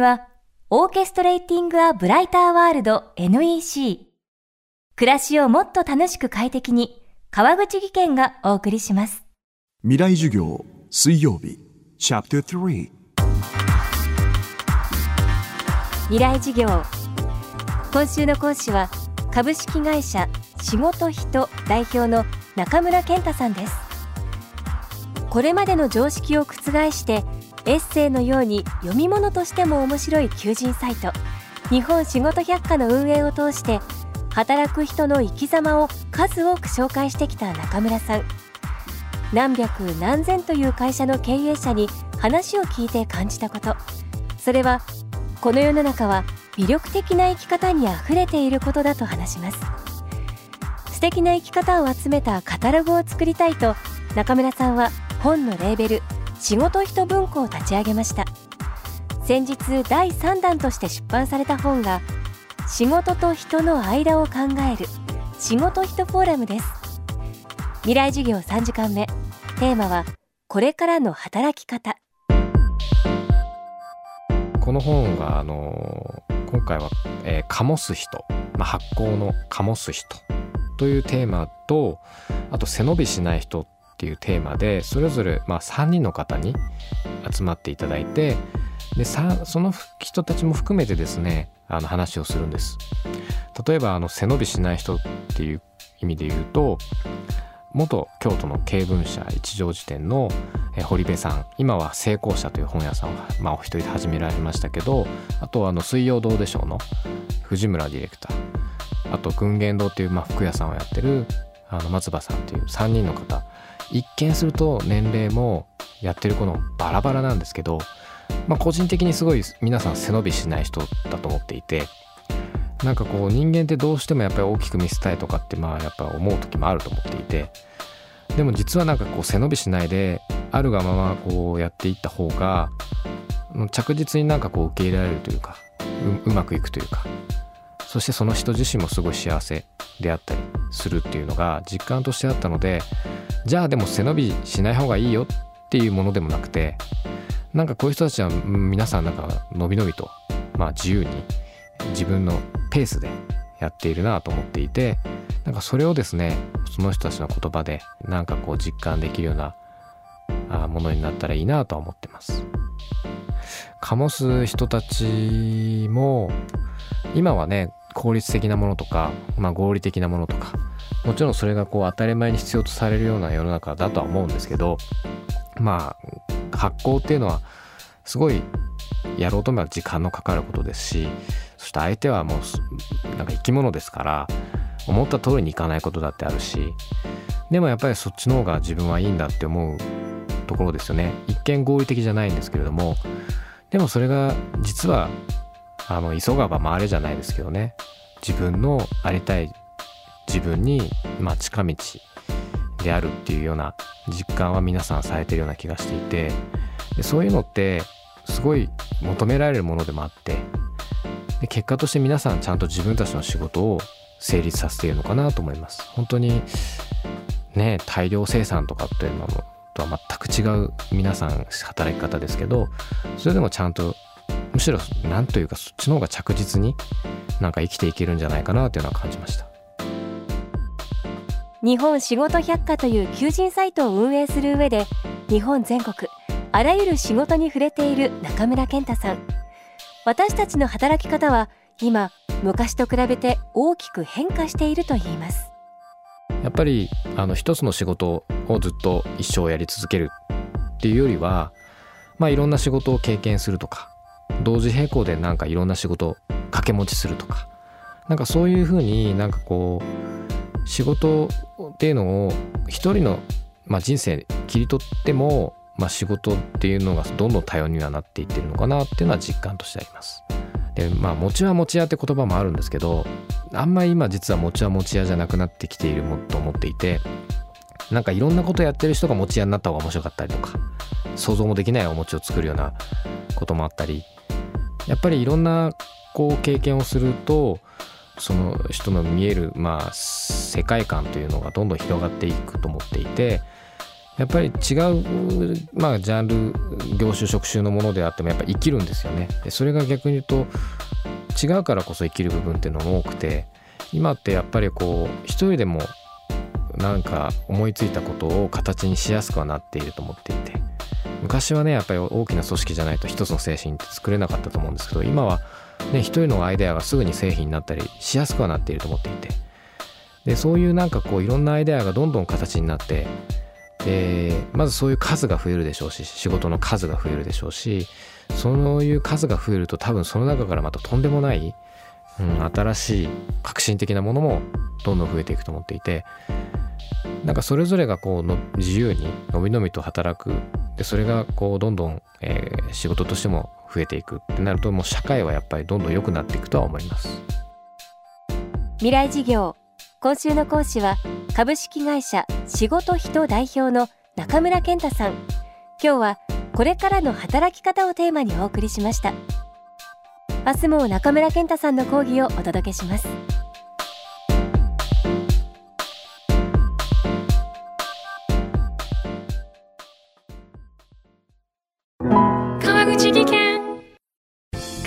は、オーケストレーティング・ア・ブライター・ワールド NEC。暮らしをもっと楽しく快適に、川口義賢がお送りします。未来授業水曜日チャプター3未来授業。今週の講師は、株式会社仕事人代表の中村健太さんです。これまでの常識を覆して、エッセイのように読み物としても面白い求人サイト。日本仕事百科の運営を通して働く人の生き様を数多く紹介してきた中村さん。何百何千という会社の経営者に話を聞いて感じたこと。それはこの世の中は魅力的な生き方にあふれていることだと話します。素敵な生き方を集めたカタログを作りたいと中村さんは本のレーベル仕事人文庫を立ち上げました。先日第3弾として出版された本が仕事と人の間を考える仕事人フォーラムです。未来授業3時間目。テーマはこれからの働き方。この本があの今回は、えー、醸す人、まあ、発酵の醸す人。というテーマとあと背伸びしない人っていうテーマでそれぞれまあ3人の方に集まっていただいてでその人たちも含めてですねあの話をするんです。例えばあの背伸びしない人っていう意味で言うと元京都の経文社一条辞典の堀部さん。今は成功者という本屋さんを、まあ、お一人で始められましたけどあとはあの水曜どうでしょうの藤村ディレクター。あと群言堂っていう、まあ、服屋さんをやってるあの松葉さんっていう3人の方一見すると年齢もやってる子のバラバラなんですけど、まあ、個人的にすごい皆さん背伸びしない人だと思っていてなんかこう人間ってどうしてもやっぱり大きく見せたいとかってまあやっぱ思う時もあると思っていてでも実はなんかこう背伸びしないであるがままこうやっていった方が着実になんかこう受け入れられるというかうまくいくというかそしてその人自身もすごい幸せであったりするっていうのが実感としてあったのでじゃあでも背伸びしない方がいいよっていうものでもなくてなんかこういう人たちは皆さんなんかのびのびとまあ自由に自分のペースでやっているなと思っていてなんかそれをですねその人たちの言葉でなんかこう実感できるようなものになったらいいなとは思ってます。醸す人たちも今はね効率的なものとか、まあ、合理的なものとかもちろんそれがこう当たり前に必要とされるような世の中だとは思うんですけどまあ発行っていうのはすごいやろうと思えば時間のかかることですしそして相手はもうなんか生き物ですから思った通りにいかないことだってあるしでもやっぱりそっちの方が自分はいいんだって思うところですよね。一見合理的じゃないんですけれどもでもそれが実はあの急がば回れじゃないですけどね。自分のありたい自分に、まあ、近道であるっていうような実感は皆さんされてるような気がしていて。でそういうのってすごい求められるものでもあって。で結果として皆さんちゃんと自分たちの仕事を成立させているのかなと思います。本当にね大量生産とかっていうのとは全く違う皆さん働き方ですけどそれでもちゃんとむしろ何というかそっちの方が着実になんか生きていけるんじゃないかなというのは感じました。日本仕事百科という求人サイトを運営する上で日本全国あらゆる仕事に触れている中村健太さん。私たちの働き方は今昔と比べて大きく変化しているといいます。やっぱりあの一つの仕事をずっと一生やり続けるっていうよりはまあいろんな仕事を経験するとか同時並行でなんかいろんな仕事を掛け持ちするとかなんかそういうふうになんかこう仕事っていうのを一人の、まあ、人生切り取っても、まあ、仕事っていうのがどんどん多様にはなっていってるのかなっていうのは実感としてあります。でまあ餅は餅屋って言葉もあるんですけどあんまり今実は餅は餅屋じゃなくなってきているもと思っていてなんかいろんなことやってる人が餅屋になった方が面白かったりとか想像もできないお餅を作るようなこともあったりやっぱりいろんなこう経験をするとその人の見えるまあ世界観というのがどんどん広がっていくと思っていてやっぱり違う、まあ、ジャンル業種職種のものであってもやっぱ生きるんですよね。でそれが逆に言うと違うからこそ生きる部分っていうのも多くて今ってやっぱりこう一人でもなんか思いついたことを形にしやすくはなっていると思っていて昔はねやっぱり大きな組織じゃないと一つの製品って作れなかったと思うんですけど今はね一人のアイデアがすぐに製品になったりしやすくはなっていると思っていて。でそういうなんかこういろんなアイデアがどんどん形になってでまずそういう数が増えるでしょうし仕事の数が増えるでしょうしそういう数が増えると多分その中からまたとんでもない、うん、新しい革新的なものもどんどん増えていくと思っていてなんかそれぞれがこうの自由にのびのびと働くでそれがこうどんどん、えー、仕事としても増えていくってなるともう社会はやっぱりどんどん良くなっていくとは思います。未来事業。今週の講師は株式会社仕事人代表の中村健太さん。今日はこれからの働き方をテーマにお送りしました。明日も中村健太さんの講義をお届けします。